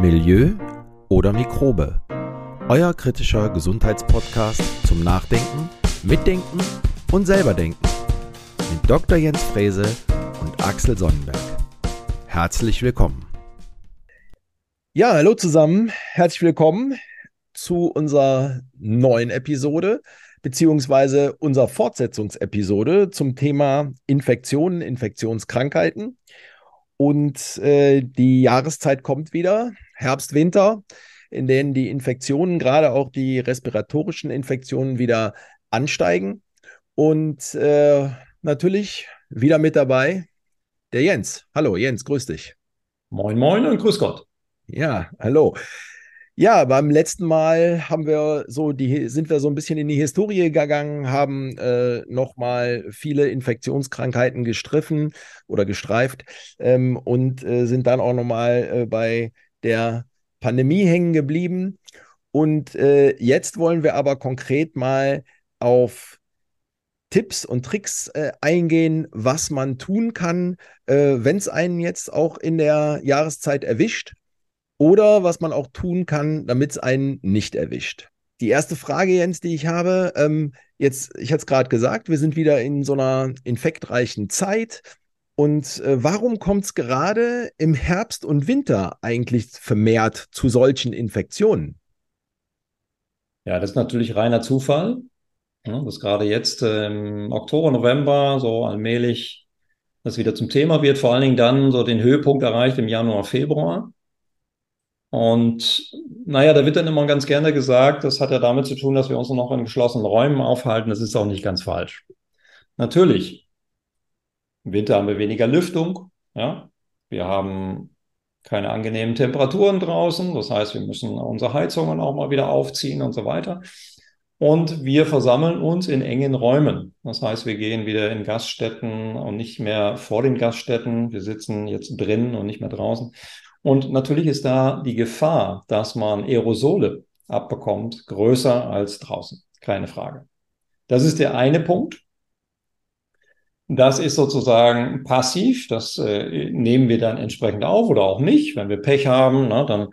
Milieu oder Mikrobe. Euer kritischer Gesundheitspodcast zum Nachdenken, Mitdenken und selberdenken. Mit Dr. Jens Frese und Axel Sonnenberg. Herzlich willkommen. Ja, hallo zusammen. Herzlich willkommen zu unserer neuen Episode beziehungsweise unserer Fortsetzungsepisode zum Thema Infektionen, Infektionskrankheiten. Und äh, die Jahreszeit kommt wieder, Herbst, Winter, in denen die Infektionen, gerade auch die respiratorischen Infektionen, wieder ansteigen. Und äh, natürlich wieder mit dabei der Jens. Hallo Jens, grüß dich. Moin, moin und grüß Gott. Ja, hallo. Ja, beim letzten Mal haben wir so die, sind wir so ein bisschen in die Historie gegangen, haben äh, nochmal viele Infektionskrankheiten gestriffen oder gestreift ähm, und äh, sind dann auch nochmal äh, bei der Pandemie hängen geblieben. Und äh, jetzt wollen wir aber konkret mal auf Tipps und Tricks äh, eingehen, was man tun kann, äh, wenn es einen jetzt auch in der Jahreszeit erwischt oder was man auch tun kann, damit es einen nicht erwischt. Die erste Frage, Jens, die ich habe, ähm, jetzt, ich hatte es gerade gesagt, wir sind wieder in so einer infektreichen Zeit. Und äh, warum kommt es gerade im Herbst und Winter eigentlich vermehrt zu solchen Infektionen? Ja, das ist natürlich reiner Zufall, ja, dass gerade jetzt im ähm, Oktober, November so allmählich das wieder zum Thema wird, vor allen Dingen dann so den Höhepunkt erreicht im Januar, Februar. Und naja, da wird dann immer ganz gerne gesagt, das hat ja damit zu tun, dass wir uns noch in geschlossenen Räumen aufhalten. Das ist auch nicht ganz falsch. Natürlich, im Winter haben wir weniger Lüftung. Ja? Wir haben keine angenehmen Temperaturen draußen. Das heißt, wir müssen unsere Heizungen auch mal wieder aufziehen und so weiter. Und wir versammeln uns in engen Räumen. Das heißt, wir gehen wieder in Gaststätten und nicht mehr vor den Gaststätten. Wir sitzen jetzt drinnen und nicht mehr draußen. Und natürlich ist da die Gefahr, dass man Aerosole abbekommt, größer als draußen. Keine Frage. Das ist der eine Punkt. Das ist sozusagen passiv. Das äh, nehmen wir dann entsprechend auf oder auch nicht. Wenn wir Pech haben, na, dann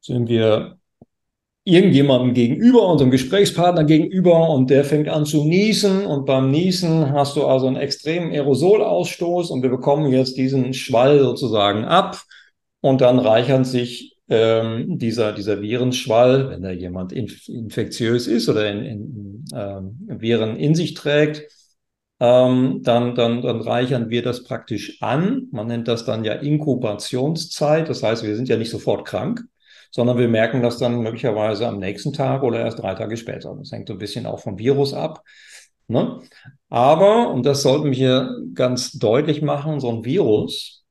sind wir irgendjemandem gegenüber, unserem Gesprächspartner gegenüber und der fängt an zu niesen und beim Niesen hast du also einen extremen Aerosolausstoß und wir bekommen jetzt diesen Schwall sozusagen ab und dann reichern sich ähm, dieser, dieser Virenschwall, wenn da jemand inf infektiös ist oder in, in, ähm, Viren in sich trägt, ähm, dann, dann, dann reichern wir das praktisch an. Man nennt das dann ja Inkubationszeit. Das heißt, wir sind ja nicht sofort krank, sondern wir merken das dann möglicherweise am nächsten Tag oder erst drei Tage später. Das hängt so ein bisschen auch vom Virus ab. Ne? Aber, und das sollten wir hier ganz deutlich machen, so ein Virus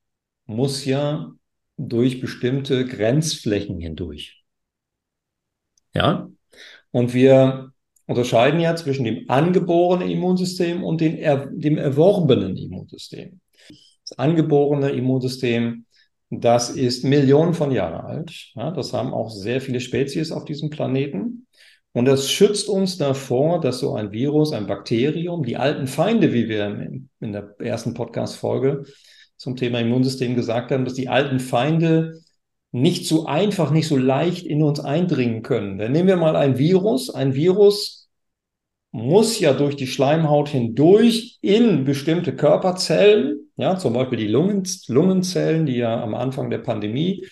muss ja durch bestimmte Grenzflächen hindurch. Ja? Und wir unterscheiden ja zwischen dem angeborenen Immunsystem und den er, dem erworbenen Immunsystem. Das angeborene Immunsystem, das ist Millionen von Jahren alt. Ja, das haben auch sehr viele Spezies auf diesem Planeten. Und das schützt uns davor, dass so ein Virus, ein Bakterium, die alten Feinde, wie wir in der ersten Podcast-Folge zum Thema Immunsystem gesagt haben, dass die alten Feinde nicht so einfach, nicht so leicht in uns eindringen können. Dann nehmen wir mal ein Virus. Ein Virus muss ja durch die Schleimhaut hindurch in bestimmte Körperzellen, ja, zum Beispiel die Lungen, Lungenzellen, die ja am Anfang der Pandemie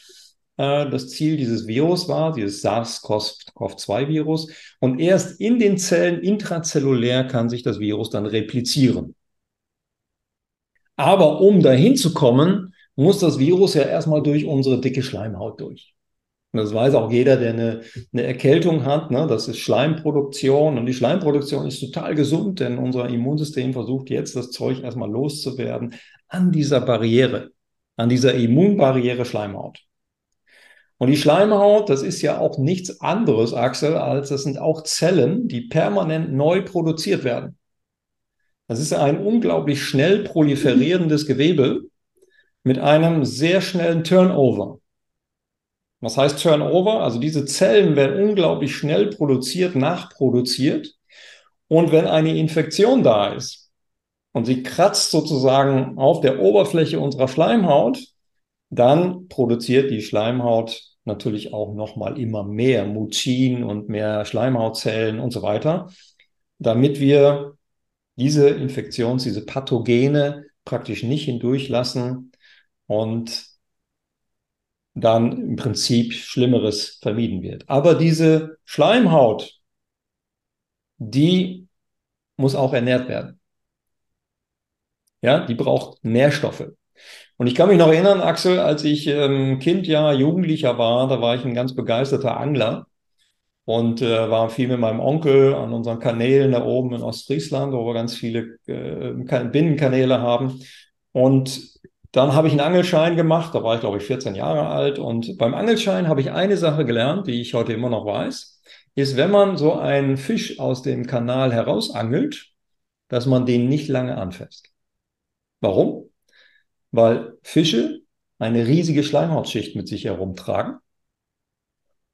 äh, das Ziel dieses Virus war, dieses SARS-CoV-2-Virus. Und erst in den Zellen intrazellulär kann sich das Virus dann replizieren. Aber um dahin zu kommen, muss das Virus ja erstmal durch unsere dicke Schleimhaut durch. Und das weiß auch jeder, der eine, eine Erkältung hat. Ne? Das ist Schleimproduktion. Und die Schleimproduktion ist total gesund, denn unser Immunsystem versucht jetzt, das Zeug erstmal loszuwerden an dieser Barriere, an dieser Immunbarriere Schleimhaut. Und die Schleimhaut, das ist ja auch nichts anderes, Axel, als das sind auch Zellen, die permanent neu produziert werden. Das ist ein unglaublich schnell proliferierendes Gewebe mit einem sehr schnellen Turnover. Was heißt Turnover? Also diese Zellen werden unglaublich schnell produziert, nachproduziert. Und wenn eine Infektion da ist und sie kratzt sozusagen auf der Oberfläche unserer Schleimhaut, dann produziert die Schleimhaut natürlich auch nochmal immer mehr Mucin und mehr Schleimhautzellen und so weiter, damit wir diese Infektions-, diese Pathogene praktisch nicht hindurchlassen und dann im Prinzip Schlimmeres vermieden wird. Aber diese Schleimhaut, die muss auch ernährt werden. Ja, die braucht Nährstoffe. Und ich kann mich noch erinnern, Axel, als ich ähm, Kind, ja, Jugendlicher war, da war ich ein ganz begeisterter Angler und äh, war viel mit meinem Onkel an unseren Kanälen da oben in Ostfriesland, wo wir ganz viele äh, Binnenkanäle haben. Und dann habe ich einen Angelschein gemacht, da war ich, glaube ich, 14 Jahre alt. Und beim Angelschein habe ich eine Sache gelernt, die ich heute immer noch weiß, ist, wenn man so einen Fisch aus dem Kanal herausangelt, dass man den nicht lange anfasst. Warum? Weil Fische eine riesige Schleimhautschicht mit sich herumtragen.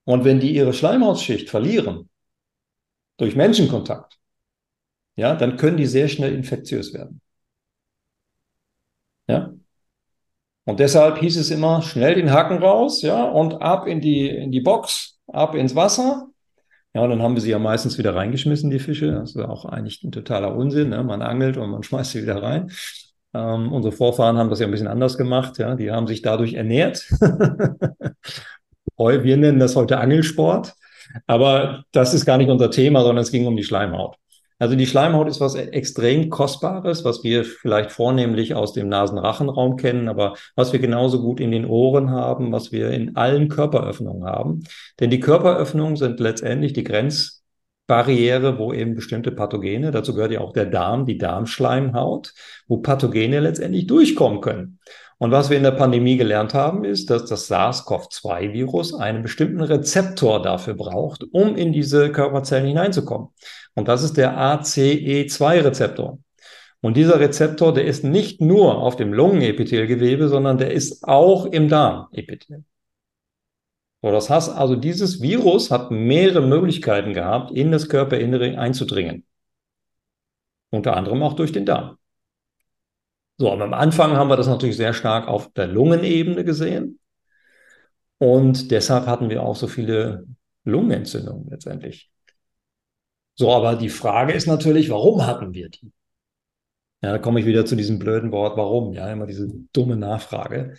Und wenn die ihre Schleimhautschicht verlieren, durch Menschenkontakt, ja, dann können die sehr schnell infektiös werden. Ja. Und deshalb hieß es immer, schnell den Haken raus, ja, und ab in die, in die Box, ab ins Wasser. Ja, und dann haben wir sie ja meistens wieder reingeschmissen, die Fische. Das ist auch eigentlich ein totaler Unsinn. Ne? Man angelt und man schmeißt sie wieder rein. Ähm, unsere Vorfahren haben das ja ein bisschen anders gemacht. Ja? Die haben sich dadurch ernährt. wir nennen das heute Angelsport. Aber das ist gar nicht unser Thema, sondern es ging um die Schleimhaut. Also die Schleimhaut ist was extrem Kostbares, was wir vielleicht vornehmlich aus dem Nasenrachenraum kennen, aber was wir genauso gut in den Ohren haben, was wir in allen Körperöffnungen haben. Denn die Körperöffnungen sind letztendlich die Grenzbarriere, wo eben bestimmte Pathogene, dazu gehört ja auch der Darm, die Darmschleimhaut, wo Pathogene letztendlich durchkommen können. Und was wir in der Pandemie gelernt haben, ist, dass das SARS-CoV-2-Virus einen bestimmten Rezeptor dafür braucht, um in diese Körperzellen hineinzukommen. Und das ist der ACE2-Rezeptor. Und dieser Rezeptor, der ist nicht nur auf dem Lungenepithelgewebe, sondern der ist auch im Darmepithel. So, das heißt also, dieses Virus hat mehrere Möglichkeiten gehabt, in das Körperinnere einzudringen. Unter anderem auch durch den Darm. So, aber am Anfang haben wir das natürlich sehr stark auf der Lungenebene gesehen. Und deshalb hatten wir auch so viele Lungenentzündungen letztendlich. So, aber die Frage ist natürlich, warum hatten wir die? Ja, da komme ich wieder zu diesem blöden Wort, warum? Ja, immer diese dumme Nachfrage.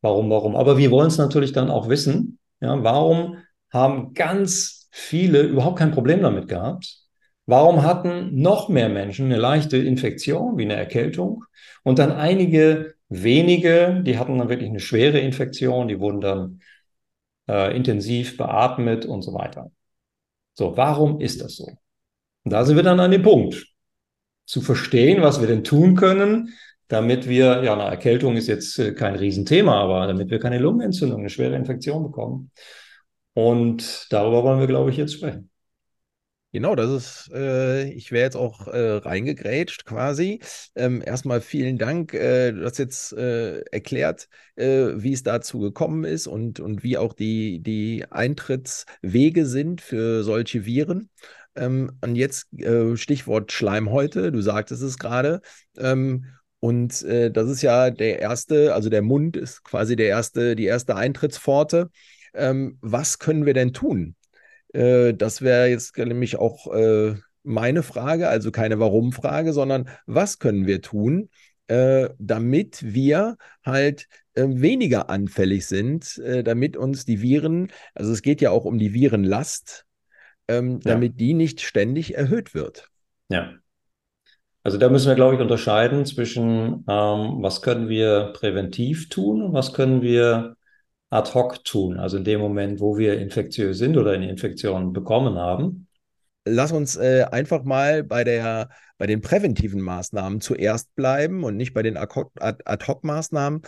Warum, warum? Aber wir wollen es natürlich dann auch wissen. Ja, warum haben ganz viele überhaupt kein Problem damit gehabt? Warum hatten noch mehr Menschen eine leichte Infektion wie eine Erkältung und dann einige wenige, die hatten dann wirklich eine schwere Infektion, die wurden dann äh, intensiv beatmet und so weiter. So, warum ist das so? Und da sind wir dann an dem Punkt, zu verstehen, was wir denn tun können, damit wir, ja, eine Erkältung ist jetzt äh, kein Riesenthema, aber damit wir keine Lungenentzündung, eine schwere Infektion bekommen. Und darüber wollen wir, glaube ich, jetzt sprechen. Genau, das ist, äh, ich wäre jetzt auch äh, reingegrätscht quasi. Ähm, erstmal vielen Dank. Äh, du hast jetzt äh, erklärt, äh, wie es dazu gekommen ist und, und wie auch die, die Eintrittswege sind für solche Viren. Ähm, und jetzt äh, Stichwort Schleimhäute, du sagtest es gerade. Ähm, und das ist ja der erste, also der Mund ist quasi der erste, die erste Eintrittspforte. Ähm, was können wir denn tun? Äh, das wäre jetzt nämlich auch äh, meine Frage, also keine Warum-Frage, sondern was können wir tun, äh, damit wir halt äh, weniger anfällig sind, äh, damit uns die Viren, also es geht ja auch um die Virenlast, ähm, ja. damit die nicht ständig erhöht wird. Ja. Also da müssen wir, glaube ich, unterscheiden zwischen, ähm, was können wir präventiv tun und was können wir ad hoc tun, also in dem Moment, wo wir infektiös sind oder eine Infektion bekommen haben. Lass uns äh, einfach mal bei, der, bei den präventiven Maßnahmen zuerst bleiben und nicht bei den Ad-Hoc-Maßnahmen.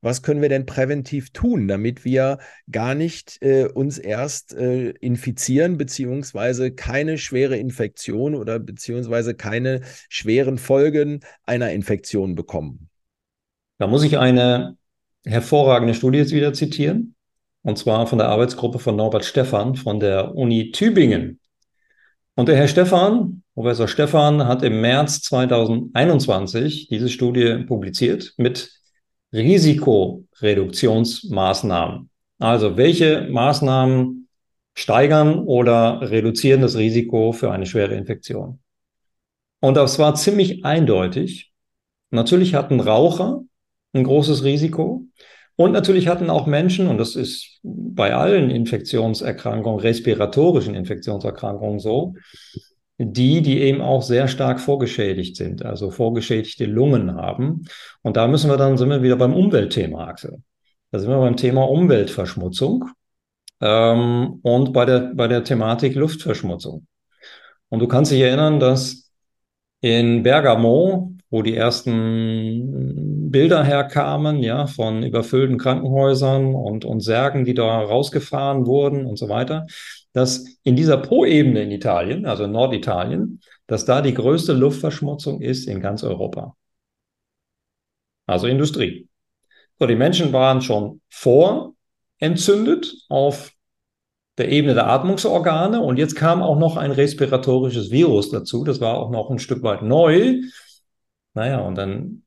Was können wir denn präventiv tun, damit wir gar nicht äh, uns erst äh, infizieren, beziehungsweise keine schwere Infektion oder beziehungsweise keine schweren Folgen einer Infektion bekommen? Da muss ich eine hervorragende Studie jetzt wieder zitieren, und zwar von der Arbeitsgruppe von Norbert Stephan von der Uni Tübingen. Und der Herr Stephan, Professor Stephan, hat im März 2021 diese Studie publiziert mit Risiko, Risikreduktionsmaßnahmen. Also welche Maßnahmen steigern oder reduzieren das Risiko für eine schwere Infektion? Und das war ziemlich eindeutig. Natürlich hatten Raucher ein großes Risiko. Und natürlich hatten auch Menschen, und das ist bei allen Infektionserkrankungen, respiratorischen Infektionserkrankungen so, die, die eben auch sehr stark vorgeschädigt sind, also vorgeschädigte Lungen haben. Und da müssen wir dann, sind wir wieder beim Umweltthema, Axel. Da sind wir beim Thema Umweltverschmutzung ähm, und bei der, bei der Thematik Luftverschmutzung. Und du kannst dich erinnern, dass in Bergamo, wo die ersten Bilder herkamen, ja, von überfüllten Krankenhäusern und, und Särgen, die da rausgefahren wurden und so weiter, dass in dieser Po-Ebene in Italien, also in Norditalien, dass da die größte Luftverschmutzung ist in ganz Europa. Also Industrie. So, die Menschen waren schon vorentzündet auf der Ebene der Atmungsorgane und jetzt kam auch noch ein respiratorisches Virus dazu. Das war auch noch ein Stück weit neu. Naja, und dann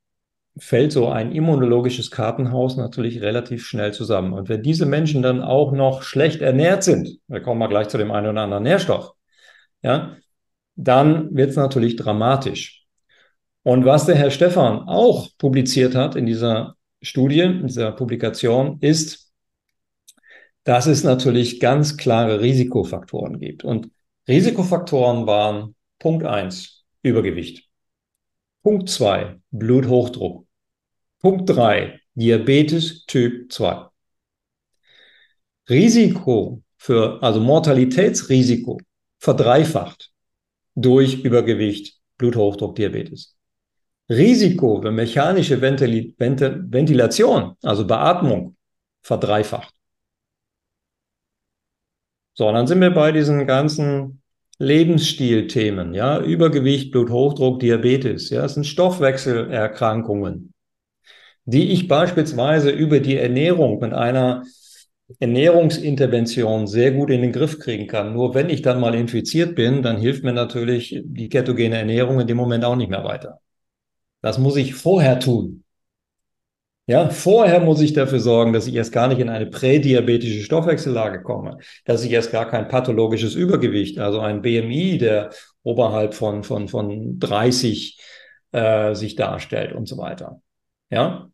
fällt so ein immunologisches Kartenhaus natürlich relativ schnell zusammen. Und wenn diese Menschen dann auch noch schlecht ernährt sind, da kommen wir gleich zu dem einen oder anderen Nährstoff, ja, dann wird es natürlich dramatisch. Und was der Herr Stefan auch publiziert hat in dieser Studie, in dieser Publikation, ist, dass es natürlich ganz klare Risikofaktoren gibt. Und Risikofaktoren waren Punkt eins Übergewicht. Punkt zwei Bluthochdruck. Punkt drei Diabetes Typ 2. Risiko für, also Mortalitätsrisiko verdreifacht durch Übergewicht, Bluthochdruck, Diabetes. Risiko für mechanische Ventil Ventil Ventilation, also Beatmung, verdreifacht. So, dann sind wir bei diesen ganzen Lebensstilthemen, ja, Übergewicht, Bluthochdruck, Diabetes, ja, das sind Stoffwechselerkrankungen, die ich beispielsweise über die Ernährung mit einer Ernährungsintervention sehr gut in den Griff kriegen kann. Nur wenn ich dann mal infiziert bin, dann hilft mir natürlich die ketogene Ernährung in dem Moment auch nicht mehr weiter. Das muss ich vorher tun. Ja, vorher muss ich dafür sorgen, dass ich erst gar nicht in eine prädiabetische Stoffwechsellage komme, dass ich erst gar kein pathologisches Übergewicht, also ein BMI, der oberhalb von, von, von 30 äh, sich darstellt und so weiter. Ja,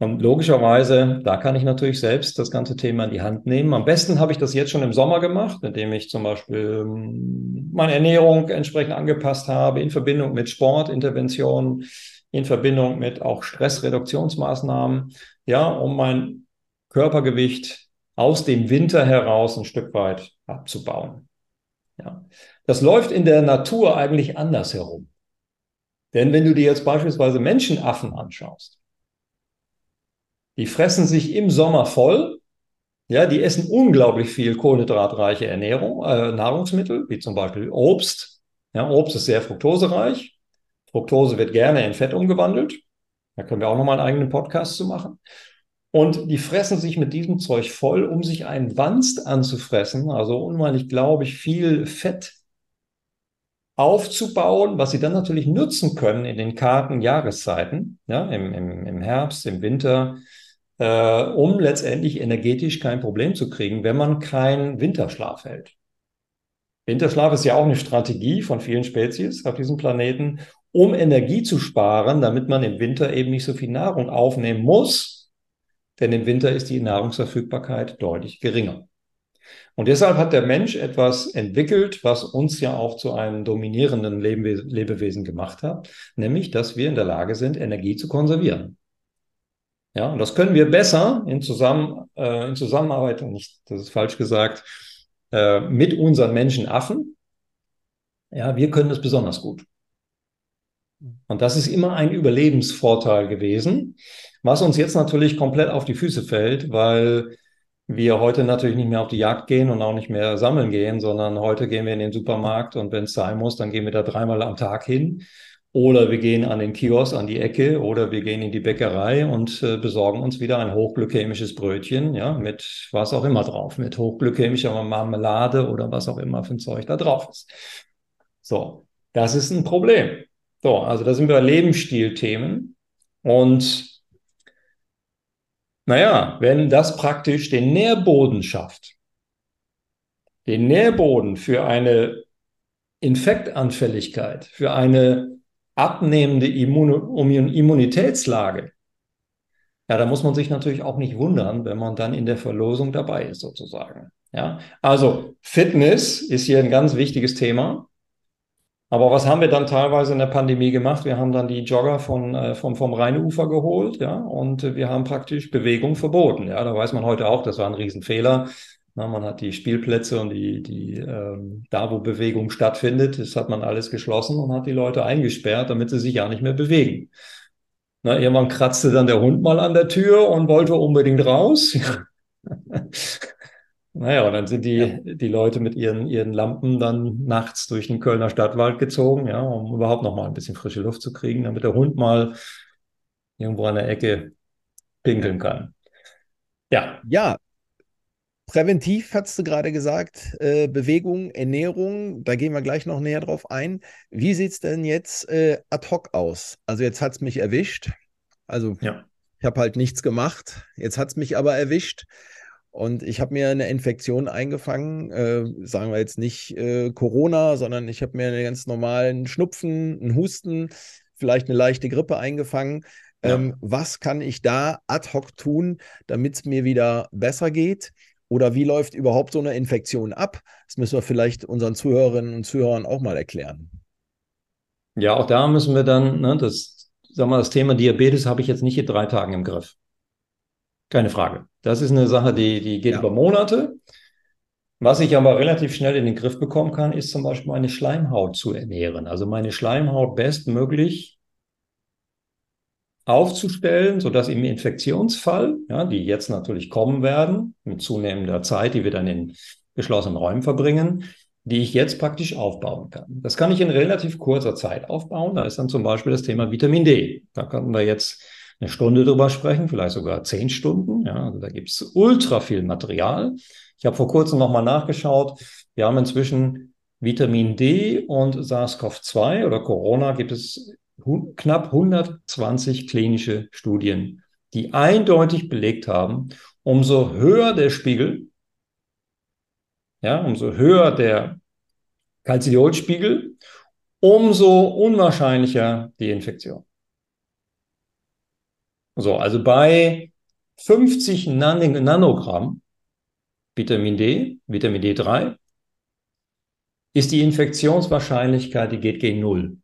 und logischerweise, da kann ich natürlich selbst das ganze Thema in die Hand nehmen. Am besten habe ich das jetzt schon im Sommer gemacht, indem ich zum Beispiel ähm, meine Ernährung entsprechend angepasst habe, in Verbindung mit Sportinterventionen, in Verbindung mit auch Stressreduktionsmaßnahmen, ja, um mein Körpergewicht aus dem Winter heraus ein Stück weit abzubauen. Ja. Das läuft in der Natur eigentlich anders herum. Denn wenn du dir jetzt beispielsweise Menschenaffen anschaust, die fressen sich im Sommer voll. Ja, die essen unglaublich viel kohlenhydratreiche Ernährung, äh, Nahrungsmittel, wie zum Beispiel Obst. Ja, Obst ist sehr fruktosereich. Fructose wird gerne in Fett umgewandelt. Da können wir auch nochmal einen eigenen Podcast zu machen. Und die fressen sich mit diesem Zeug voll, um sich einen Wanst anzufressen, also unwahrlich, glaube ich, viel Fett aufzubauen, was sie dann natürlich nutzen können in den kargen Jahreszeiten, ja, im, im, im Herbst, im Winter, äh, um letztendlich energetisch kein Problem zu kriegen, wenn man keinen Winterschlaf hält. Winterschlaf ist ja auch eine Strategie von vielen Spezies auf diesem Planeten, um Energie zu sparen, damit man im Winter eben nicht so viel Nahrung aufnehmen muss, denn im Winter ist die Nahrungsverfügbarkeit deutlich geringer. Und deshalb hat der Mensch etwas entwickelt, was uns ja auch zu einem dominierenden Lebewesen gemacht hat, nämlich, dass wir in der Lage sind, Energie zu konservieren. Ja, und das können wir besser in, Zusammen, äh, in Zusammenarbeit, nicht, das ist falsch gesagt, äh, mit unseren Menschenaffen. Ja, wir können das besonders gut. Und das ist immer ein Überlebensvorteil gewesen, was uns jetzt natürlich komplett auf die Füße fällt, weil wir heute natürlich nicht mehr auf die Jagd gehen und auch nicht mehr sammeln gehen, sondern heute gehen wir in den Supermarkt und wenn es sein muss, dann gehen wir da dreimal am Tag hin oder wir gehen an den Kiosk an die Ecke oder wir gehen in die Bäckerei und äh, besorgen uns wieder ein hochglykämisches Brötchen, ja, mit was auch immer drauf, mit hochglykämischer Marmelade oder was auch immer für ein Zeug da drauf ist. So, das ist ein Problem. So, also da sind wir Lebensstilthemen und Naja, wenn das praktisch den Nährboden schafft, den Nährboden für eine Infektanfälligkeit, für eine abnehmende Immun Immunitätslage, ja, da muss man sich natürlich auch nicht wundern, wenn man dann in der Verlosung dabei ist, sozusagen. Ja, also Fitness ist hier ein ganz wichtiges Thema. Aber was haben wir dann teilweise in der Pandemie gemacht? Wir haben dann die Jogger von, äh, vom, vom Rheinufer geholt, ja, und wir haben praktisch Bewegung verboten. Ja, da weiß man heute auch, das war ein Riesenfehler. Na, man hat die Spielplätze und die, die ähm, da, wo Bewegung stattfindet, das hat man alles geschlossen und hat die Leute eingesperrt, damit sie sich ja nicht mehr bewegen. Na, irgendwann kratzte dann der Hund mal an der Tür und wollte unbedingt raus. naja, und dann sind die, ja. die Leute mit ihren, ihren Lampen dann nachts durch den Kölner Stadtwald gezogen, ja, um überhaupt noch mal ein bisschen frische Luft zu kriegen, damit der Hund mal irgendwo an der Ecke pinkeln kann. Ja. Ja, Präventiv hast du gerade gesagt, äh, Bewegung, Ernährung, da gehen wir gleich noch näher drauf ein. Wie sieht es denn jetzt äh, ad hoc aus? Also jetzt hat es mich erwischt. Also ja. ich habe halt nichts gemacht. Jetzt hat es mich aber erwischt. Und ich habe mir eine Infektion eingefangen, äh, sagen wir jetzt nicht äh, Corona, sondern ich habe mir einen ganz normalen Schnupfen, einen Husten, vielleicht eine leichte Grippe eingefangen. Ja. Ähm, was kann ich da ad hoc tun, damit es mir wieder besser geht? Oder wie läuft überhaupt so eine Infektion ab? Das müssen wir vielleicht unseren Zuhörerinnen und Zuhörern auch mal erklären. Ja, auch da müssen wir dann, ne, das, sag mal, das Thema Diabetes habe ich jetzt nicht in drei Tagen im Griff. Keine Frage. Das ist eine Sache, die, die geht ja. über Monate. Was ich aber relativ schnell in den Griff bekommen kann, ist zum Beispiel meine Schleimhaut zu ernähren. Also meine Schleimhaut bestmöglich aufzustellen, sodass im Infektionsfall, ja, die jetzt natürlich kommen werden, mit zunehmender Zeit, die wir dann in geschlossenen Räumen verbringen, die ich jetzt praktisch aufbauen kann. Das kann ich in relativ kurzer Zeit aufbauen. Da ist dann zum Beispiel das Thema Vitamin D. Da könnten wir jetzt eine Stunde drüber sprechen, vielleicht sogar zehn Stunden. Ja, also da gibt es ultra viel Material. Ich habe vor kurzem nochmal nachgeschaut. Wir haben inzwischen Vitamin D und SARS-CoV-2 oder Corona gibt es knapp 120 klinische Studien, die eindeutig belegt haben, umso höher der Spiegel, ja, umso höher der Calciolspiegel, umso unwahrscheinlicher die Infektion. So, also bei 50 Nan Nanogramm Vitamin D, Vitamin D3, ist die Infektionswahrscheinlichkeit, die geht gegen Null.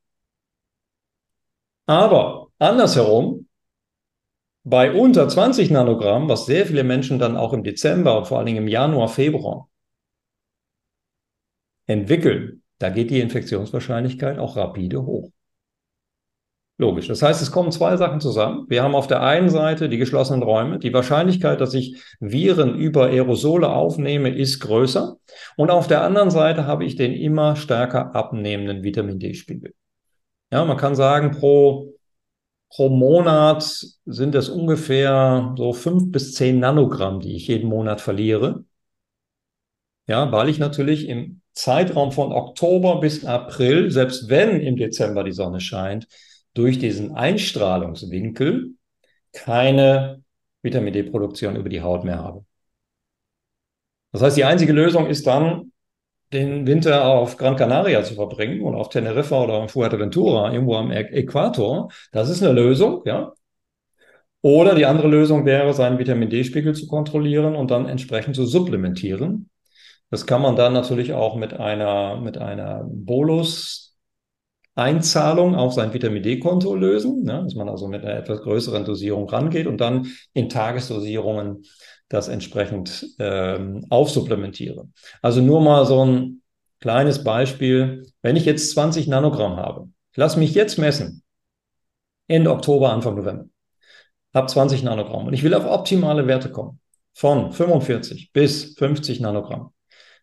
Aber andersherum, bei unter 20 Nanogramm, was sehr viele Menschen dann auch im Dezember und vor allen Dingen im Januar, Februar entwickeln, da geht die Infektionswahrscheinlichkeit auch rapide hoch. Logisch. Das heißt, es kommen zwei Sachen zusammen. Wir haben auf der einen Seite die geschlossenen Räume. Die Wahrscheinlichkeit, dass ich Viren über Aerosole aufnehme, ist größer. Und auf der anderen Seite habe ich den immer stärker abnehmenden Vitamin D-Spiegel. Ja, man kann sagen, pro, pro Monat sind es ungefähr so fünf bis zehn Nanogramm, die ich jeden Monat verliere. Ja, weil ich natürlich im Zeitraum von Oktober bis April, selbst wenn im Dezember die Sonne scheint, durch diesen Einstrahlungswinkel keine Vitamin D-Produktion über die Haut mehr habe. Das heißt, die einzige Lösung ist dann, den Winter auf Gran Canaria zu verbringen und auf Teneriffa oder auf Fuerteventura, irgendwo am Äquator, das ist eine Lösung, ja. Oder die andere Lösung wäre, seinen Vitamin D-Spiegel zu kontrollieren und dann entsprechend zu supplementieren. Das kann man dann natürlich auch mit einer, mit einer Bolus Einzahlung auf sein Vitamin D-Konto lösen, ne? dass man also mit einer etwas größeren Dosierung rangeht und dann in Tagesdosierungen das entsprechend ähm, aufsupplementiere. Also nur mal so ein kleines Beispiel. Wenn ich jetzt 20 Nanogramm habe, ich lasse mich jetzt messen, Ende Oktober, Anfang November, habe 20 Nanogramm und ich will auf optimale Werte kommen, von 45 bis 50 Nanogramm,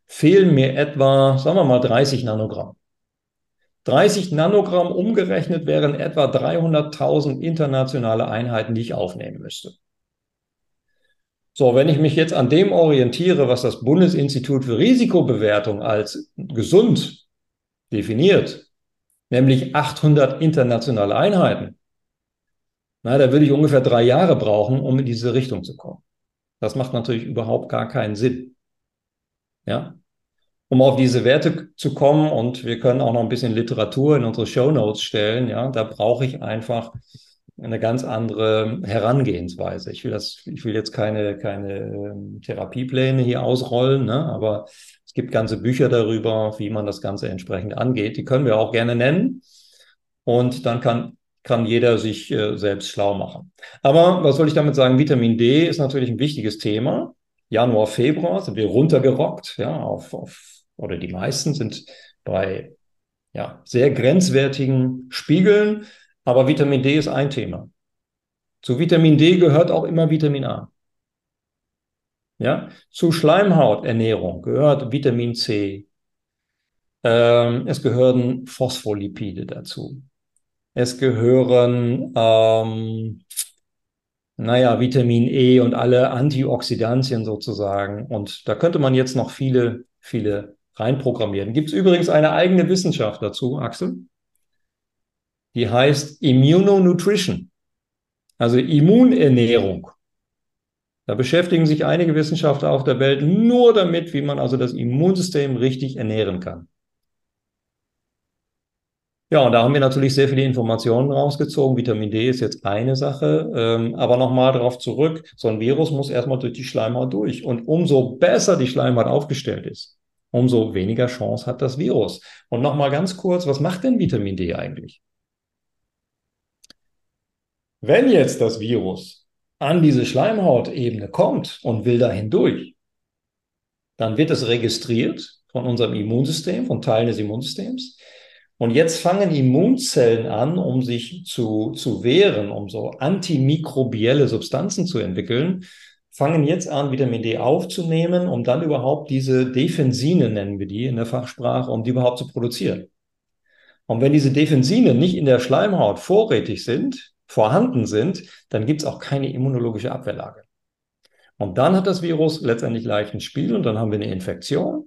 fehlen mir etwa, sagen wir mal, 30 Nanogramm. 30 Nanogramm umgerechnet wären etwa 300.000 internationale Einheiten, die ich aufnehmen müsste. So, wenn ich mich jetzt an dem orientiere, was das Bundesinstitut für Risikobewertung als gesund definiert, nämlich 800 internationale Einheiten, Na, da würde ich ungefähr drei Jahre brauchen, um in diese Richtung zu kommen. Das macht natürlich überhaupt gar keinen Sinn. Ja, um auf diese Werte zu kommen und wir können auch noch ein bisschen Literatur in unsere Show Notes stellen. Ja, da brauche ich einfach eine ganz andere Herangehensweise. Ich will das, ich will jetzt keine, keine ähm, Therapiepläne hier ausrollen, ne? aber es gibt ganze Bücher darüber, wie man das Ganze entsprechend angeht. Die können wir auch gerne nennen. Und dann kann, kann jeder sich äh, selbst schlau machen. Aber was soll ich damit sagen? Vitamin D ist natürlich ein wichtiges Thema. Januar, Februar sind wir runtergerockt, ja, auf, auf, oder die meisten sind bei ja, sehr grenzwertigen Spiegeln. Aber Vitamin D ist ein Thema. Zu Vitamin D gehört auch immer Vitamin A. Ja, zu Schleimhauternährung gehört Vitamin C. Ähm, es gehören Phospholipide dazu. Es gehören, ähm, naja, Vitamin E und alle Antioxidantien sozusagen. Und da könnte man jetzt noch viele, viele reinprogrammieren. Gibt es übrigens eine eigene Wissenschaft dazu, Axel? Die heißt Immunonutrition, also Immunernährung. Da beschäftigen sich einige Wissenschaftler auf der Welt nur damit, wie man also das Immunsystem richtig ernähren kann. Ja, und da haben wir natürlich sehr viele Informationen rausgezogen. Vitamin D ist jetzt eine Sache. Ähm, aber nochmal darauf zurück, so ein Virus muss erstmal durch die Schleimhaut durch. Und umso besser die Schleimhaut aufgestellt ist, umso weniger Chance hat das Virus. Und nochmal ganz kurz, was macht denn Vitamin D eigentlich? Wenn jetzt das Virus an diese Schleimhautebene kommt und will da hindurch, dann wird es registriert von unserem Immunsystem, von Teilen des Immunsystems. Und jetzt fangen Immunzellen an, um sich zu, zu wehren, um so antimikrobielle Substanzen zu entwickeln, fangen jetzt an, Vitamin D aufzunehmen, um dann überhaupt diese Defensine, nennen wir die in der Fachsprache, um die überhaupt zu produzieren. Und wenn diese Defensine nicht in der Schleimhaut vorrätig sind, vorhanden sind, dann gibt es auch keine immunologische Abwehrlage. Und dann hat das Virus letztendlich leicht ein Spiel und dann haben wir eine Infektion.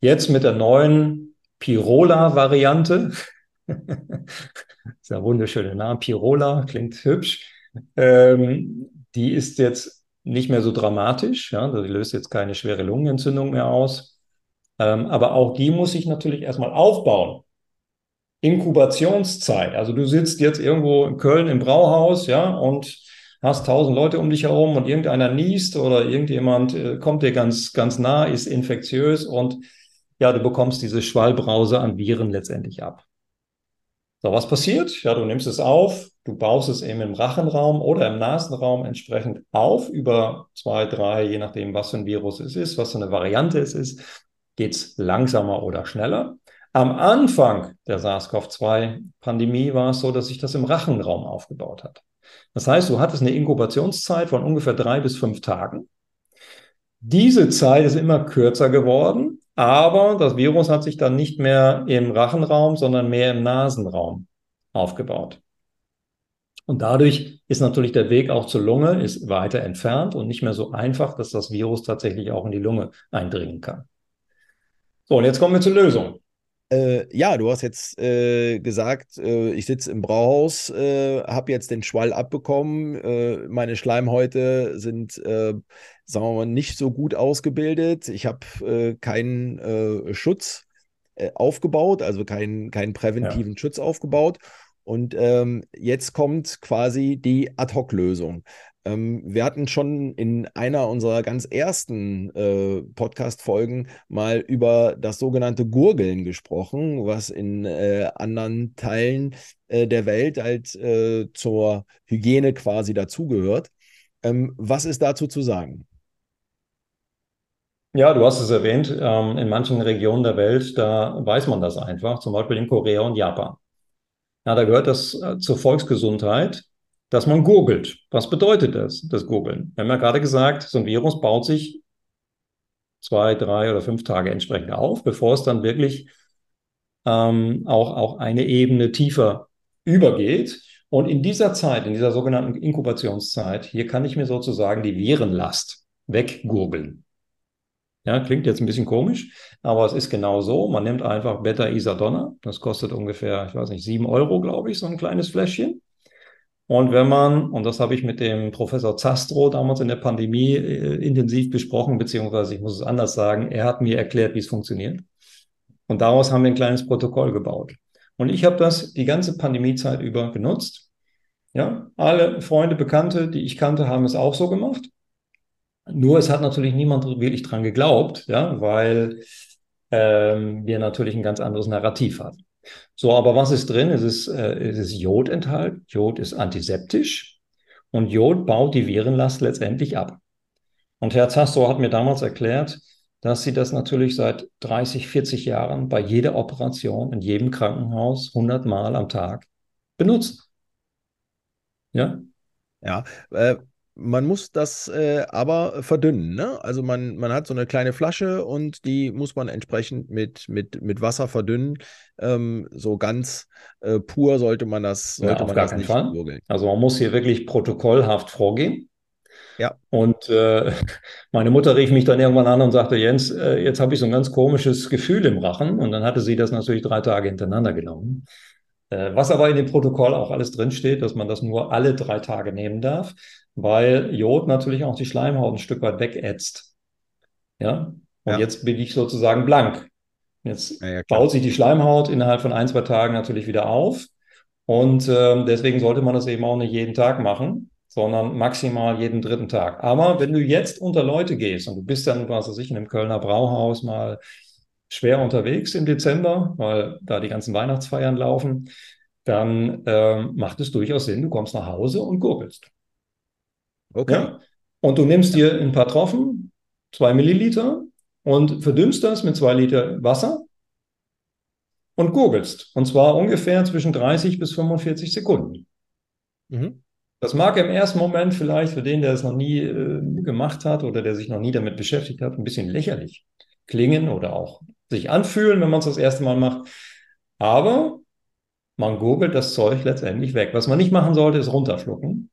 Jetzt mit der neuen Pirola-Variante. ist ja wunderschöner Name. Pirola klingt hübsch. Ähm, die ist jetzt nicht mehr so dramatisch. Ja, die löst jetzt keine schwere Lungenentzündung mehr aus. Ähm, aber auch die muss ich natürlich erstmal aufbauen. Inkubationszeit. Also du sitzt jetzt irgendwo in Köln im Brauhaus, ja, und hast tausend Leute um dich herum und irgendeiner niest oder irgendjemand äh, kommt dir ganz, ganz nah, ist infektiös und ja, du bekommst diese Schwallbrause an Viren letztendlich ab. So, was passiert? Ja, du nimmst es auf, du baust es eben im Rachenraum oder im Nasenraum entsprechend auf über zwei, drei, je nachdem, was für ein Virus es ist, was für eine Variante es ist, geht's langsamer oder schneller. Am Anfang der SARS-CoV-2-Pandemie war es so, dass sich das im Rachenraum aufgebaut hat. Das heißt, du hattest eine Inkubationszeit von ungefähr drei bis fünf Tagen. Diese Zeit ist immer kürzer geworden, aber das Virus hat sich dann nicht mehr im Rachenraum, sondern mehr im Nasenraum aufgebaut. Und dadurch ist natürlich der Weg auch zur Lunge ist weiter entfernt und nicht mehr so einfach, dass das Virus tatsächlich auch in die Lunge eindringen kann. So, und jetzt kommen wir zur Lösung. Äh, ja, du hast jetzt äh, gesagt, äh, ich sitze im Brauhaus, äh, habe jetzt den Schwall abbekommen. Äh, meine Schleimhäute sind, äh, sagen wir mal, nicht so gut ausgebildet. Ich habe keinen Schutz aufgebaut, also keinen, keinen präventiven ja. Schutz aufgebaut. Und ähm, jetzt kommt quasi die Ad-Hoc-Lösung. Ähm, wir hatten schon in einer unserer ganz ersten äh, Podcast-Folgen mal über das sogenannte Gurgeln gesprochen, was in äh, anderen Teilen äh, der Welt halt äh, zur Hygiene quasi dazugehört. Ähm, was ist dazu zu sagen? Ja, du hast es erwähnt, ähm, in manchen Regionen der Welt, da weiß man das einfach, zum Beispiel in Korea und Japan. Ja, da gehört das äh, zur Volksgesundheit dass man googelt. Was bedeutet das, das Googeln? Wir haben ja gerade gesagt, so ein Virus baut sich zwei, drei oder fünf Tage entsprechend auf, bevor es dann wirklich ähm, auch, auch eine Ebene tiefer übergeht. Und in dieser Zeit, in dieser sogenannten Inkubationszeit, hier kann ich mir sozusagen die Virenlast weggurgeln. Ja, klingt jetzt ein bisschen komisch, aber es ist genau so. Man nimmt einfach Beta-Isadonna. Das kostet ungefähr, ich weiß nicht, sieben Euro, glaube ich, so ein kleines Fläschchen. Und wenn man, und das habe ich mit dem Professor Zastro damals in der Pandemie äh, intensiv besprochen, beziehungsweise ich muss es anders sagen, er hat mir erklärt, wie es funktioniert. Und daraus haben wir ein kleines Protokoll gebaut. Und ich habe das die ganze Pandemiezeit über genutzt. Ja, alle Freunde, Bekannte, die ich kannte, haben es auch so gemacht. Nur es hat natürlich niemand wirklich dran geglaubt, ja, weil ähm, wir natürlich ein ganz anderes Narrativ hatten. So, aber was ist drin? Es ist, äh, es ist Jod enthalten. Jod ist antiseptisch und Jod baut die Virenlast letztendlich ab. Und Herr Zastor hat mir damals erklärt, dass sie das natürlich seit 30, 40 Jahren bei jeder Operation in jedem Krankenhaus 100 Mal am Tag benutzen. Ja? Ja, äh, man muss das äh, aber verdünnen. Ne? Also man, man hat so eine kleine Flasche und die muss man entsprechend mit, mit, mit Wasser verdünnen. Ähm, so ganz äh, pur sollte man das, sollte ja, auf man gar das nicht Fall. Gurgeln. Also man muss hier wirklich protokollhaft vorgehen. Ja. Und äh, meine Mutter rief mich dann irgendwann an und sagte, Jens, äh, jetzt habe ich so ein ganz komisches Gefühl im Rachen. Und dann hatte sie das natürlich drei Tage hintereinander genommen. Äh, was aber in dem Protokoll auch alles drinsteht, dass man das nur alle drei Tage nehmen darf weil Jod natürlich auch die Schleimhaut ein Stück weit wegätzt. Ja, und ja. jetzt bin ich sozusagen blank. Jetzt ja, ja, baut sich die Schleimhaut innerhalb von ein, zwei Tagen natürlich wieder auf. Und äh, deswegen sollte man das eben auch nicht jeden Tag machen, sondern maximal jeden dritten Tag. Aber wenn du jetzt unter Leute gehst und du bist dann, was weiß ich, in einem Kölner Brauhaus mal schwer unterwegs im Dezember, weil da die ganzen Weihnachtsfeiern laufen, dann äh, macht es durchaus Sinn, du kommst nach Hause und gurgelst. Okay. Ja? Und du nimmst dir ein paar Tropfen, zwei Milliliter, und verdünnst das mit zwei Liter Wasser und gurgelst. Und zwar ungefähr zwischen 30 bis 45 Sekunden. Mhm. Das mag im ersten Moment vielleicht für den, der es noch nie äh, gemacht hat oder der sich noch nie damit beschäftigt hat, ein bisschen lächerlich klingen oder auch sich anfühlen, wenn man es das erste Mal macht. Aber man gurgelt das Zeug letztendlich weg. Was man nicht machen sollte, ist runterschlucken.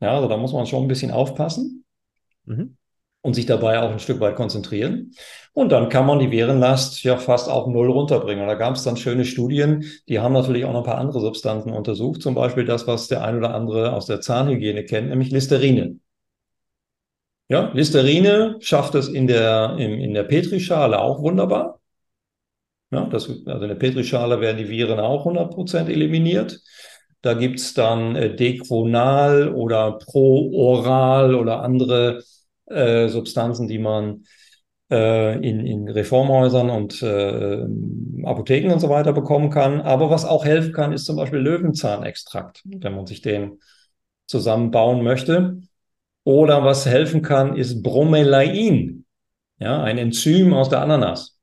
Ja, also da muss man schon ein bisschen aufpassen mhm. und sich dabei auch ein Stück weit konzentrieren. Und dann kann man die Virenlast ja fast auf Null runterbringen. Und da gab es dann schöne Studien, die haben natürlich auch noch ein paar andere Substanzen untersucht, zum Beispiel das, was der ein oder andere aus der Zahnhygiene kennt, nämlich Listerine. Ja, Listerine schafft es in der, in, in der Petrischale auch wunderbar. Ja, das, also in der Petrischale werden die Viren auch 100% eliminiert. Da gibt es dann äh, Dequonal oder Prooral oder andere äh, Substanzen, die man äh, in, in Reformhäusern und äh, Apotheken und so weiter bekommen kann. Aber was auch helfen kann, ist zum Beispiel Löwenzahnextrakt, wenn man sich den zusammenbauen möchte. Oder was helfen kann, ist Bromelain, ja, ein Enzym aus der Ananas.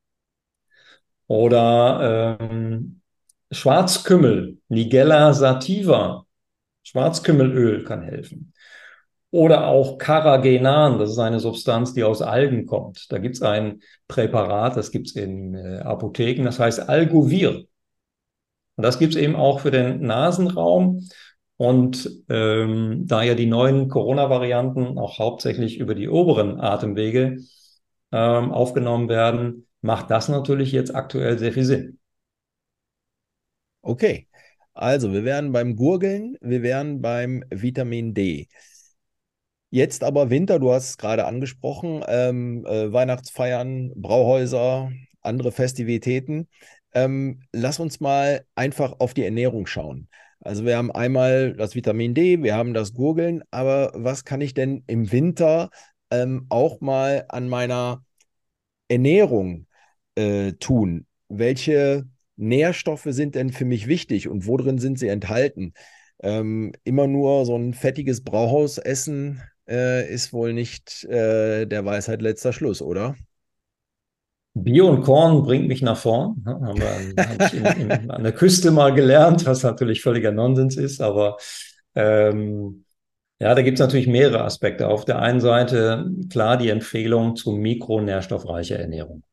Oder ähm, Schwarzkümmel, Nigella sativa, Schwarzkümmelöl kann helfen. Oder auch Carrageenan, das ist eine Substanz, die aus Algen kommt. Da gibt es ein Präparat, das gibt es in äh, Apotheken, das heißt Algovir. Und das gibt es eben auch für den Nasenraum. Und ähm, da ja die neuen Corona-Varianten auch hauptsächlich über die oberen Atemwege ähm, aufgenommen werden, macht das natürlich jetzt aktuell sehr viel Sinn. Okay, also wir wären beim Gurgeln, wir wären beim Vitamin D. Jetzt aber Winter, du hast es gerade angesprochen, ähm, äh, Weihnachtsfeiern, Brauhäuser, andere Festivitäten. Ähm, lass uns mal einfach auf die Ernährung schauen. Also wir haben einmal das Vitamin D, wir haben das Gurgeln, aber was kann ich denn im Winter ähm, auch mal an meiner Ernährung äh, tun? Welche Nährstoffe sind denn für mich wichtig und wo drin sind sie enthalten? Ähm, immer nur so ein fettiges Brauhausessen äh, ist wohl nicht äh, der Weisheit letzter Schluss, oder? Bier und Korn bringt mich nach vorn. Ne? Haben wir hab an der Küste mal gelernt, was natürlich völliger Nonsens ist, aber ähm, ja, da gibt es natürlich mehrere Aspekte. Auf der einen Seite klar die Empfehlung zu mikronährstoffreicher Ernährung.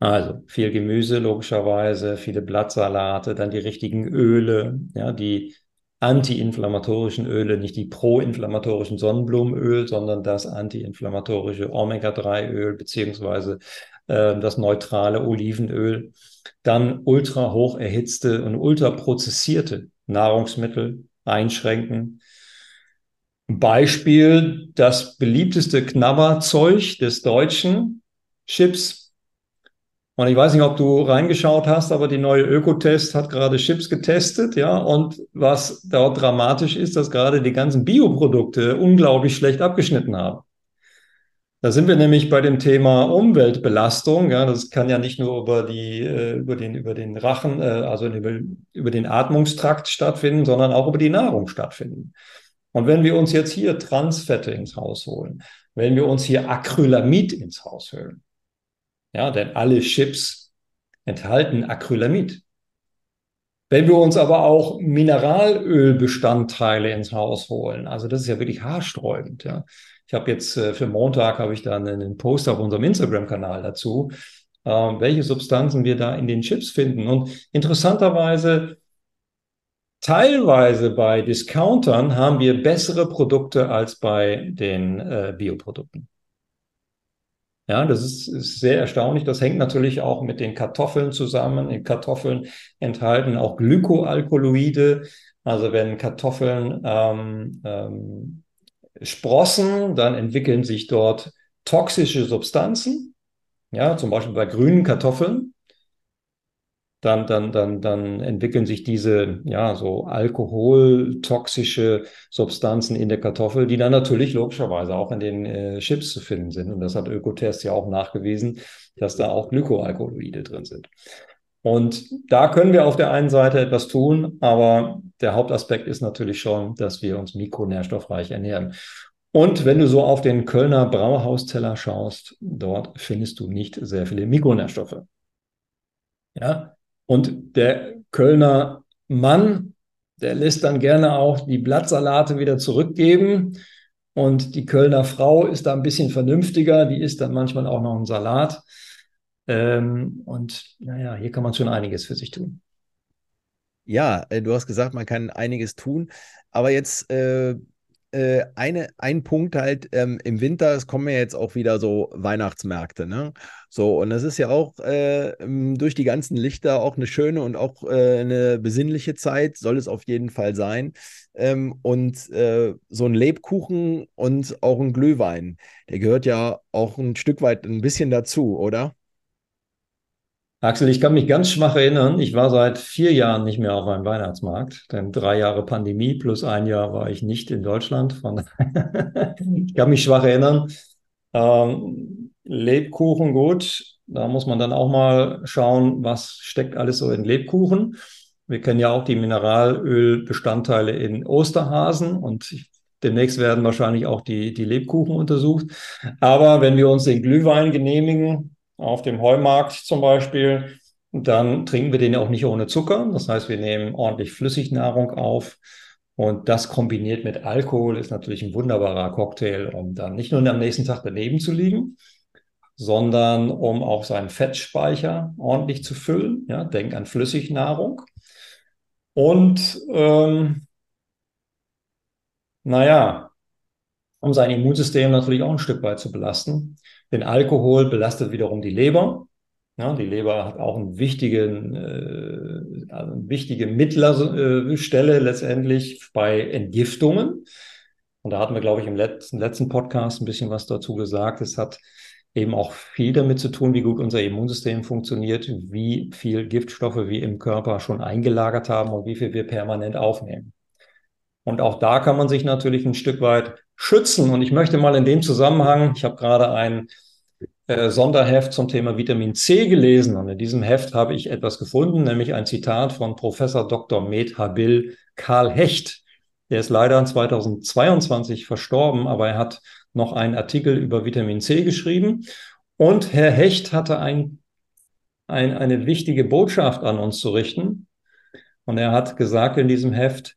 Also viel Gemüse logischerweise, viele Blattsalate, dann die richtigen Öle, ja, die antiinflammatorischen Öle, nicht die proinflammatorischen Sonnenblumenöl, sondern das antiinflammatorische Omega-3-Öl beziehungsweise äh, das neutrale Olivenöl. Dann ultra hoch erhitzte und ultra prozessierte Nahrungsmittel einschränken. Beispiel, das beliebteste Knabberzeug des Deutschen, Chips. Und ich weiß nicht, ob du reingeschaut hast, aber die neue Ökotest hat gerade Chips getestet, ja. Und was dort dramatisch ist, dass gerade die ganzen Bioprodukte unglaublich schlecht abgeschnitten haben. Da sind wir nämlich bei dem Thema Umweltbelastung. Ja, das kann ja nicht nur über die äh, über den über den Rachen, äh, also über, über den Atmungstrakt stattfinden, sondern auch über die Nahrung stattfinden. Und wenn wir uns jetzt hier Transfette ins Haus holen, wenn wir uns hier Acrylamid ins Haus holen, ja, denn alle Chips enthalten Acrylamid. Wenn wir uns aber auch Mineralölbestandteile ins Haus holen, also das ist ja wirklich haarsträubend, ja. Ich habe jetzt äh, für Montag habe ich dann einen Post auf unserem Instagram-Kanal dazu, äh, welche Substanzen wir da in den Chips finden. Und interessanterweise Teilweise bei Discountern haben wir bessere Produkte als bei den äh, Bioprodukten. Ja, das ist, ist, sehr erstaunlich. Das hängt natürlich auch mit den Kartoffeln zusammen. In Kartoffeln enthalten auch Glykoalkaloide. Also wenn Kartoffeln ähm, ähm, sprossen, dann entwickeln sich dort toxische Substanzen. Ja, zum Beispiel bei grünen Kartoffeln dann, dann, dann, dann entwickeln sich diese, ja, so alkoholtoxische Substanzen in der Kartoffel, die dann natürlich logischerweise auch in den äh, Chips zu finden sind. Und das hat Ökotest ja auch nachgewiesen, dass da auch Glykoalkaloide drin sind. Und da können wir auf der einen Seite etwas tun, aber der Hauptaspekt ist natürlich schon, dass wir uns mikronährstoffreich ernähren. Und wenn du so auf den Kölner Brauhausteller schaust, dort findest du nicht sehr viele Mikronährstoffe. Ja, und der Kölner Mann, der lässt dann gerne auch die Blattsalate wieder zurückgeben. Und die Kölner Frau ist da ein bisschen vernünftiger, die isst dann manchmal auch noch einen Salat. Ähm, und naja, hier kann man schon einiges für sich tun. Ja, äh, du hast gesagt, man kann einiges tun. Aber jetzt äh, äh, eine, ein Punkt halt ähm, im Winter, es kommen ja jetzt auch wieder so Weihnachtsmärkte, ne? So, und das ist ja auch äh, durch die ganzen Lichter auch eine schöne und auch äh, eine besinnliche Zeit, soll es auf jeden Fall sein. Ähm, und äh, so ein Lebkuchen und auch ein Glühwein, der gehört ja auch ein Stück weit ein bisschen dazu, oder? Axel, ich kann mich ganz schwach erinnern. Ich war seit vier Jahren nicht mehr auf einem Weihnachtsmarkt, denn drei Jahre Pandemie plus ein Jahr war ich nicht in Deutschland. Von ich kann mich schwach erinnern. Ähm, Lebkuchen, gut. Da muss man dann auch mal schauen, was steckt alles so in Lebkuchen. Wir kennen ja auch die Mineralölbestandteile in Osterhasen und demnächst werden wahrscheinlich auch die, die Lebkuchen untersucht. Aber wenn wir uns den Glühwein genehmigen, auf dem Heumarkt zum Beispiel, dann trinken wir den auch nicht ohne Zucker. Das heißt, wir nehmen ordentlich Flüssignahrung auf. Und das kombiniert mit Alkohol ist natürlich ein wunderbarer Cocktail, um dann nicht nur am nächsten Tag daneben zu liegen, sondern um auch seinen Fettspeicher ordentlich zu füllen. Ja, denk an Flüssignahrung. Und ähm, naja, um sein Immunsystem natürlich auch ein Stück weit zu belasten. Denn Alkohol belastet wiederum die Leber. Ja, die Leber hat auch einen wichtigen, äh, also eine wichtige Mittlerstelle letztendlich bei Entgiftungen. Und da hatten wir, glaube ich, im letzten, letzten Podcast ein bisschen was dazu gesagt. Es hat eben auch viel damit zu tun, wie gut unser Immunsystem funktioniert, wie viel Giftstoffe wir im Körper schon eingelagert haben und wie viel wir permanent aufnehmen. Und auch da kann man sich natürlich ein Stück weit schützen. Und ich möchte mal in dem Zusammenhang, ich habe gerade ein äh, Sonderheft zum Thema Vitamin C gelesen und in diesem Heft habe ich etwas gefunden, nämlich ein Zitat von Professor Dr. Med Habil Karl Hecht. Der ist leider 2022 verstorben, aber er hat noch einen Artikel über Vitamin C geschrieben. Und Herr Hecht hatte ein, ein, eine wichtige Botschaft an uns zu richten. Und er hat gesagt in diesem Heft,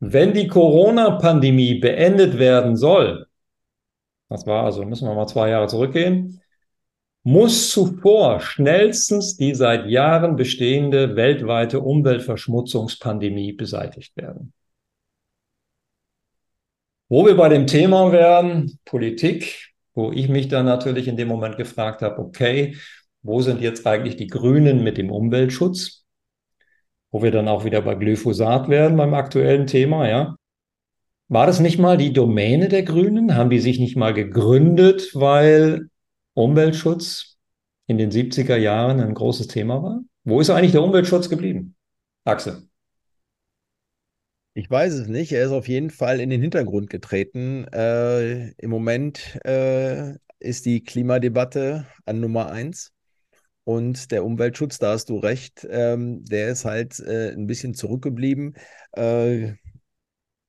wenn die Corona-Pandemie beendet werden soll, das war also, müssen wir mal zwei Jahre zurückgehen, muss zuvor schnellstens die seit Jahren bestehende weltweite Umweltverschmutzungspandemie beseitigt werden. Wo wir bei dem Thema wären, Politik, wo ich mich dann natürlich in dem Moment gefragt habe, okay, wo sind jetzt eigentlich die Grünen mit dem Umweltschutz? Wo wir dann auch wieder bei Glyphosat werden beim aktuellen Thema, ja. War das nicht mal die Domäne der Grünen? Haben die sich nicht mal gegründet, weil Umweltschutz in den 70er Jahren ein großes Thema war? Wo ist eigentlich der Umweltschutz geblieben? Axel. Ich weiß es nicht. Er ist auf jeden Fall in den Hintergrund getreten. Äh, Im Moment äh, ist die Klimadebatte an Nummer eins. Und der Umweltschutz, da hast du recht, ähm, der ist halt äh, ein bisschen zurückgeblieben. Äh,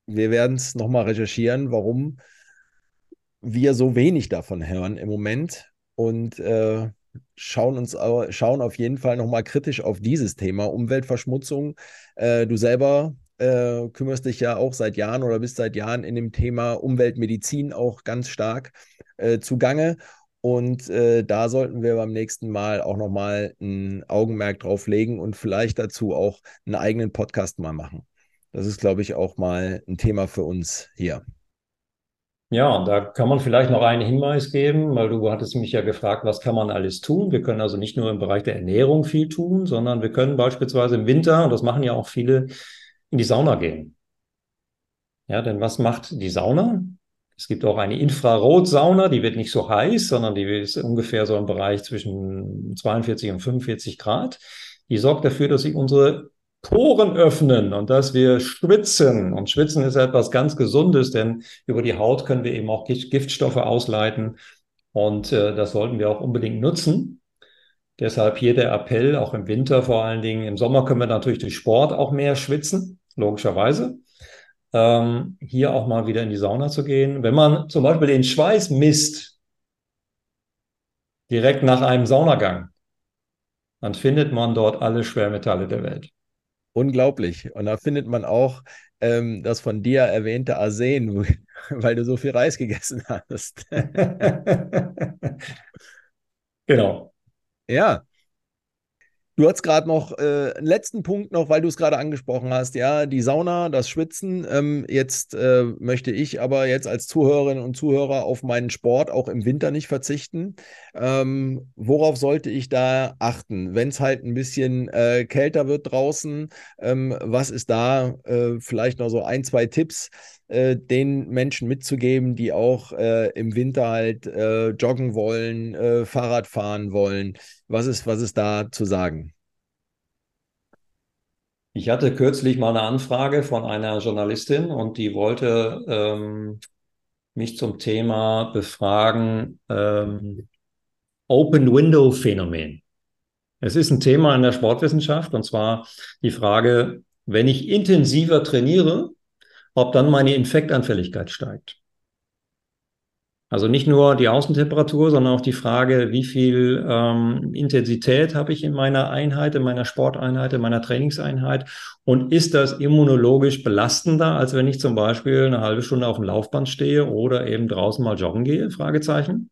wir werden es nochmal recherchieren, warum wir so wenig davon hören im Moment und äh, schauen uns schauen auf jeden Fall nochmal kritisch auf dieses Thema Umweltverschmutzung. Äh, du selber äh, kümmerst dich ja auch seit Jahren oder bist seit Jahren in dem Thema Umweltmedizin auch ganz stark äh, zugange. Und äh, da sollten wir beim nächsten Mal auch nochmal ein Augenmerk drauf legen und vielleicht dazu auch einen eigenen Podcast mal machen. Das ist, glaube ich, auch mal ein Thema für uns hier. Ja, da kann man vielleicht noch einen Hinweis geben, weil du hattest mich ja gefragt, was kann man alles tun? Wir können also nicht nur im Bereich der Ernährung viel tun, sondern wir können beispielsweise im Winter, und das machen ja auch viele, in die Sauna gehen. Ja, denn was macht die Sauna? Es gibt auch eine Infrarotsauna, die wird nicht so heiß, sondern die ist ungefähr so im Bereich zwischen 42 und 45 Grad. Die sorgt dafür, dass sich unsere Poren öffnen und dass wir schwitzen. Und schwitzen ist etwas ganz Gesundes, denn über die Haut können wir eben auch Giftstoffe ausleiten. Und äh, das sollten wir auch unbedingt nutzen. Deshalb hier der Appell, auch im Winter vor allen Dingen. Im Sommer können wir natürlich durch Sport auch mehr schwitzen, logischerweise. Ähm, hier auch mal wieder in die Sauna zu gehen. Wenn man zum Beispiel den Schweiß misst, direkt nach einem Saunagang, dann findet man dort alle Schwermetalle der Welt. Unglaublich. Und da findet man auch ähm, das von dir erwähnte Arsen, weil du so viel Reis gegessen hast. genau. Ja, Du hast gerade noch äh, einen letzten Punkt noch, weil du es gerade angesprochen hast, ja, die Sauna, das Schwitzen. Ähm, jetzt äh, möchte ich aber jetzt als Zuhörerinnen und Zuhörer auf meinen Sport auch im Winter nicht verzichten. Ähm, worauf sollte ich da achten, wenn es halt ein bisschen äh, kälter wird draußen? Ähm, was ist da äh, vielleicht noch so ein, zwei Tipps, äh, den Menschen mitzugeben, die auch äh, im Winter halt joggen wollen, Fahrrad fahren wollen? Was ist, was ist da zu sagen? Ich hatte kürzlich mal eine Anfrage von einer Journalistin und die wollte ähm, mich zum Thema befragen, ähm, Open Window Phänomen. Es ist ein Thema in der Sportwissenschaft und zwar die Frage, wenn ich intensiver trainiere, ob dann meine Infektanfälligkeit steigt. Also nicht nur die Außentemperatur, sondern auch die Frage, wie viel ähm, Intensität habe ich in meiner Einheit, in meiner Sporteinheit, in meiner Trainingseinheit und ist das immunologisch belastender, als wenn ich zum Beispiel eine halbe Stunde auf dem Laufband stehe oder eben draußen mal joggen gehe? Fragezeichen.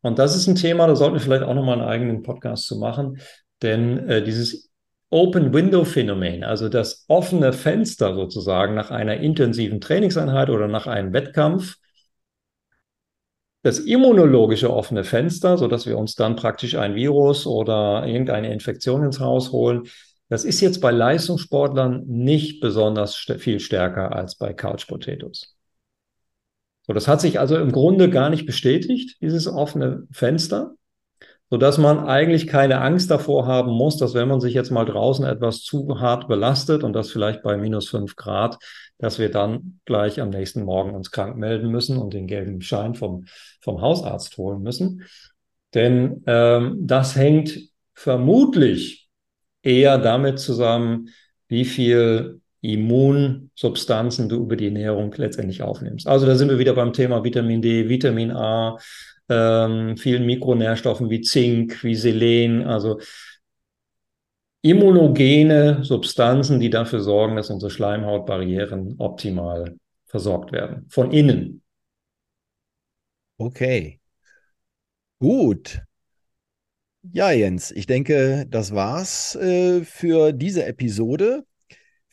Und das ist ein Thema, da sollten wir vielleicht auch nochmal einen eigenen Podcast zu machen, denn äh, dieses Open Window Phänomen, also das offene Fenster sozusagen nach einer intensiven Trainingseinheit oder nach einem Wettkampf, das immunologische offene Fenster, so dass wir uns dann praktisch ein Virus oder irgendeine Infektion ins Haus holen. Das ist jetzt bei Leistungssportlern nicht besonders st viel stärker als bei Couch Potatoes. So, das hat sich also im Grunde gar nicht bestätigt, dieses offene Fenster sodass man eigentlich keine Angst davor haben muss, dass wenn man sich jetzt mal draußen etwas zu hart belastet und das vielleicht bei minus fünf Grad, dass wir dann gleich am nächsten Morgen uns krank melden müssen und den gelben Schein vom, vom Hausarzt holen müssen. Denn ähm, das hängt vermutlich eher damit zusammen, wie viel Immunsubstanzen du über die Ernährung letztendlich aufnimmst. Also da sind wir wieder beim Thema Vitamin D, Vitamin A, ähm, vielen Mikronährstoffen wie Zink, wie Selen, also immunogene Substanzen, die dafür sorgen, dass unsere Schleimhautbarrieren optimal versorgt werden. Von innen. Okay. Gut. Ja, Jens, ich denke, das war's äh, für diese Episode.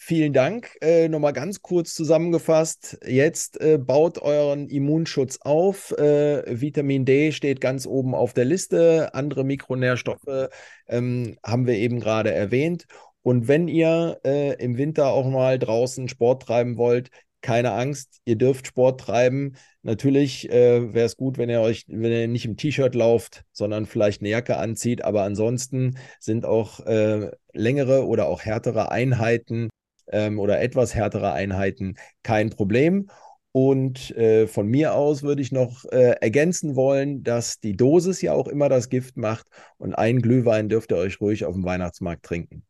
Vielen Dank. Äh, Nochmal ganz kurz zusammengefasst. Jetzt äh, baut euren Immunschutz auf. Äh, Vitamin D steht ganz oben auf der Liste. Andere Mikronährstoffe ähm, haben wir eben gerade erwähnt. Und wenn ihr äh, im Winter auch mal draußen Sport treiben wollt, keine Angst, ihr dürft Sport treiben. Natürlich äh, wäre es gut, wenn ihr euch, wenn ihr nicht im T-Shirt lauft, sondern vielleicht eine Jacke anzieht. Aber ansonsten sind auch äh, längere oder auch härtere Einheiten ähm, oder etwas härtere Einheiten kein Problem. Und äh, von mir aus würde ich noch äh, ergänzen wollen, dass die Dosis ja auch immer das Gift macht und einen Glühwein dürft ihr euch ruhig auf dem Weihnachtsmarkt trinken.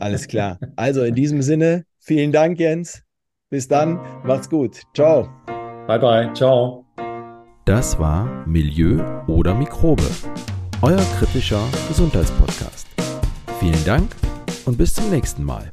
Alles klar. Also in diesem Sinne, vielen Dank, Jens. Bis dann, macht's gut. Ciao. Bye bye, ciao. Das war Milieu oder Mikrobe, euer kritischer Gesundheitspodcast. Vielen Dank und bis zum nächsten Mal.